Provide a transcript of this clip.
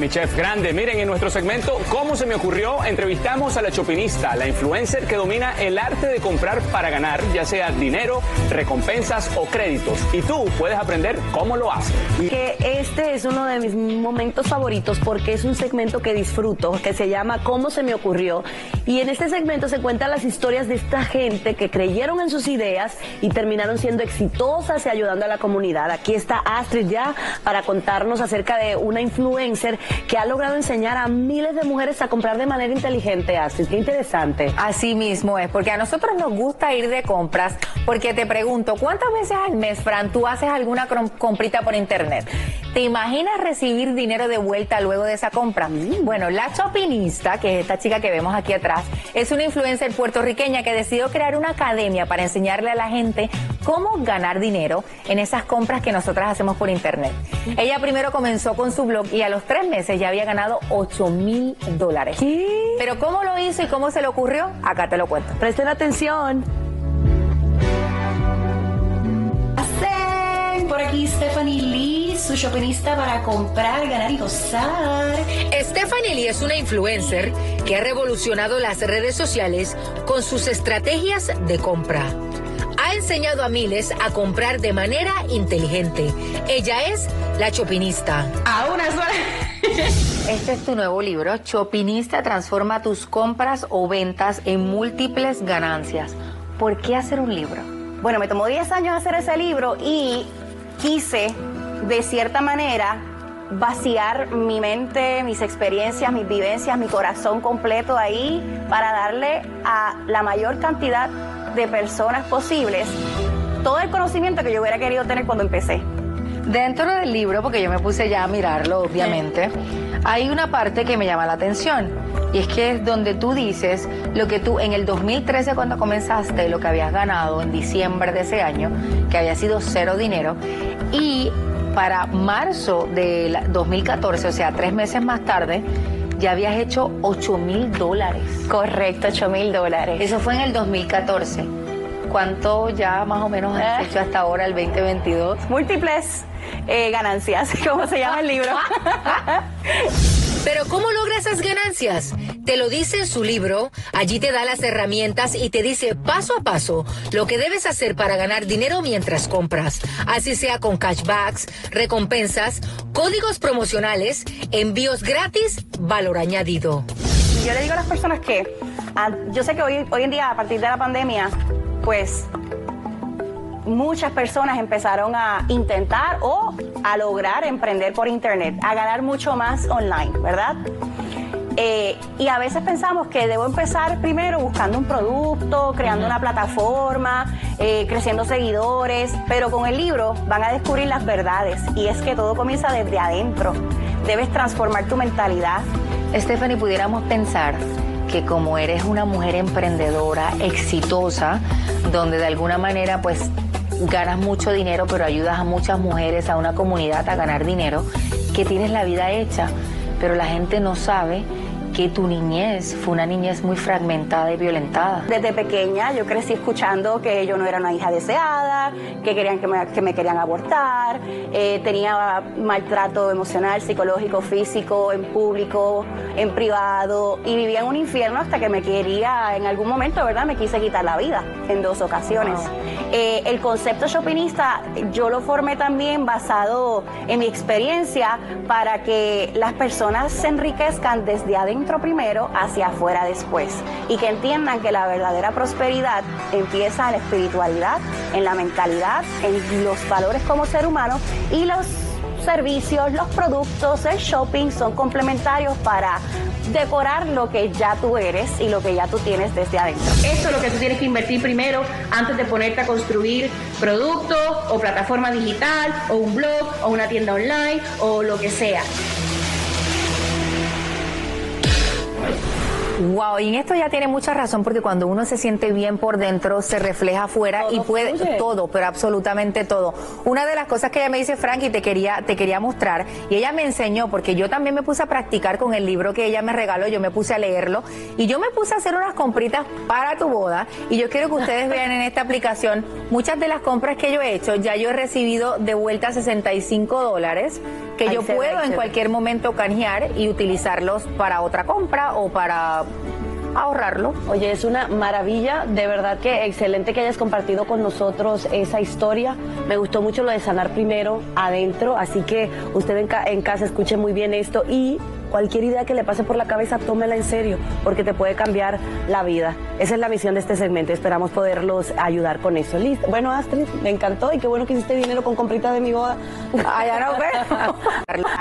Mi chef grande, miren, en nuestro segmento ¿Cómo se me ocurrió? Entrevistamos a la chopinista, la influencer que domina el arte de comprar para ganar, ya sea dinero, recompensas o créditos. Y tú puedes aprender cómo lo hace. Que este es uno de mis momentos favoritos porque es un segmento que disfruto, que se llama ¿Cómo se me ocurrió? Y en este segmento se cuentan las historias de esta gente que creyeron en sus ideas y terminaron siendo exitosas y ayudando a la comunidad. Aquí está Astrid ya para contarnos acerca de una influencer que ha logrado enseñar a miles de mujeres a comprar de manera inteligente, Astrid. Qué interesante. Así mismo es, porque a nosotros nos gusta ir de compras, porque te pregunto, ¿cuántas veces al mes, Fran, tú haces alguna comprita por internet? ¿Te imaginas recibir dinero de vuelta luego de esa compra? Bueno, la Chopinista, que es esta chica que vemos aquí atrás, es una influencer puertorriqueña que decidió crear una academia para enseñarle a la gente cómo ganar dinero en esas compras que nosotras hacemos por internet. Ella primero comenzó con su blog y a los tres meses ya había ganado 8 mil dólares. Pero ¿cómo lo hizo y cómo se le ocurrió? Acá te lo cuento. Presten atención. Por aquí Stephanie Lee, su shopinista para comprar, ganar y gozar. Stephanie Lee es una influencer que ha revolucionado las redes sociales con sus estrategias de compra. Ha enseñado a miles a comprar de manera inteligente. Ella es la Chopinista. A una sola. Este es tu nuevo libro, Chopinista transforma tus compras o ventas en múltiples ganancias. ¿Por qué hacer un libro? Bueno, me tomó 10 años hacer ese libro y quise, de cierta manera, vaciar mi mente, mis experiencias, mis vivencias, mi corazón completo ahí para darle a la mayor cantidad de personas posibles todo el conocimiento que yo hubiera querido tener cuando empecé. Dentro del libro, porque yo me puse ya a mirarlo, obviamente, hay una parte que me llama la atención. Y es que es donde tú dices lo que tú en el 2013 cuando comenzaste, lo que habías ganado en diciembre de ese año, que había sido cero dinero, y para marzo del 2014, o sea, tres meses más tarde, ya habías hecho 8 mil dólares. Correcto, 8 mil dólares. Eso fue en el 2014. ¿Cuánto ya más o menos has hecho hasta ahora, el 2022? Múltiples eh, ganancias, como se llama el libro. Pero ¿cómo logra esas ganancias? Te lo dice en su libro, allí te da las herramientas y te dice paso a paso lo que debes hacer para ganar dinero mientras compras, así sea con cashbacks, recompensas, códigos promocionales, envíos gratis, valor añadido. Yo le digo a las personas que yo sé que hoy, hoy en día, a partir de la pandemia, pues muchas personas empezaron a intentar o a lograr emprender por internet, a ganar mucho más online, ¿verdad? Eh, y a veces pensamos que debo empezar primero buscando un producto, creando una plataforma, eh, creciendo seguidores, pero con el libro van a descubrir las verdades y es que todo comienza desde adentro. Debes transformar tu mentalidad. Stephanie, pudiéramos pensar que como eres una mujer emprendedora, exitosa, donde de alguna manera pues ganas mucho dinero, pero ayudas a muchas mujeres, a una comunidad a ganar dinero, que tienes la vida hecha, pero la gente no sabe que tu niñez fue una niñez muy fragmentada y violentada. Desde pequeña yo crecí escuchando que yo no era una hija deseada, que querían que me, querían abortar, eh, tenía maltrato emocional, psicológico, físico, en público, en privado, y vivía en un infierno hasta que me quería, en algún momento, ¿verdad? Me quise quitar la vida en dos ocasiones. Eh, el concepto shoppingista yo lo formé también basado en mi experiencia para que las personas se enriquezcan desde adentro primero hacia afuera después y que entiendan que la verdadera prosperidad empieza en la espiritualidad, en la mentalidad, en los valores como ser humano y los servicios, los productos, el shopping son complementarios para decorar lo que ya tú eres y lo que ya tú tienes desde adentro. Esto es lo que tú tienes que invertir primero antes de ponerte a construir productos o plataforma digital o un blog o una tienda online o lo que sea. Wow, y en esto ya tiene mucha razón porque cuando uno se siente bien por dentro se refleja afuera y puede todo, pero absolutamente todo. Una de las cosas que ella me dice Frankie te quería te quería mostrar y ella me enseñó porque yo también me puse a practicar con el libro que ella me regaló, yo me puse a leerlo y yo me puse a hacer unas compritas para tu boda y yo quiero que ustedes vean en esta aplicación muchas de las compras que yo he hecho, ya yo he recibido de vuelta 65 dólares que yo puedo en cualquier momento canjear y utilizarlos para otra compra o para ahorrarlo. Oye, es una maravilla, de verdad que excelente que hayas compartido con nosotros esa historia. Me gustó mucho lo de sanar primero adentro, así que usted en, ca- en casa escuche muy bien esto y cualquier idea que le pase por la cabeza, tómela en serio, porque te puede cambiar la vida. Esa es la misión de este segmento, esperamos poderlos ayudar con eso. Listo. Bueno, Astrid, me encantó y qué bueno que hiciste dinero con comprita de mi boda. Allá nos vemos.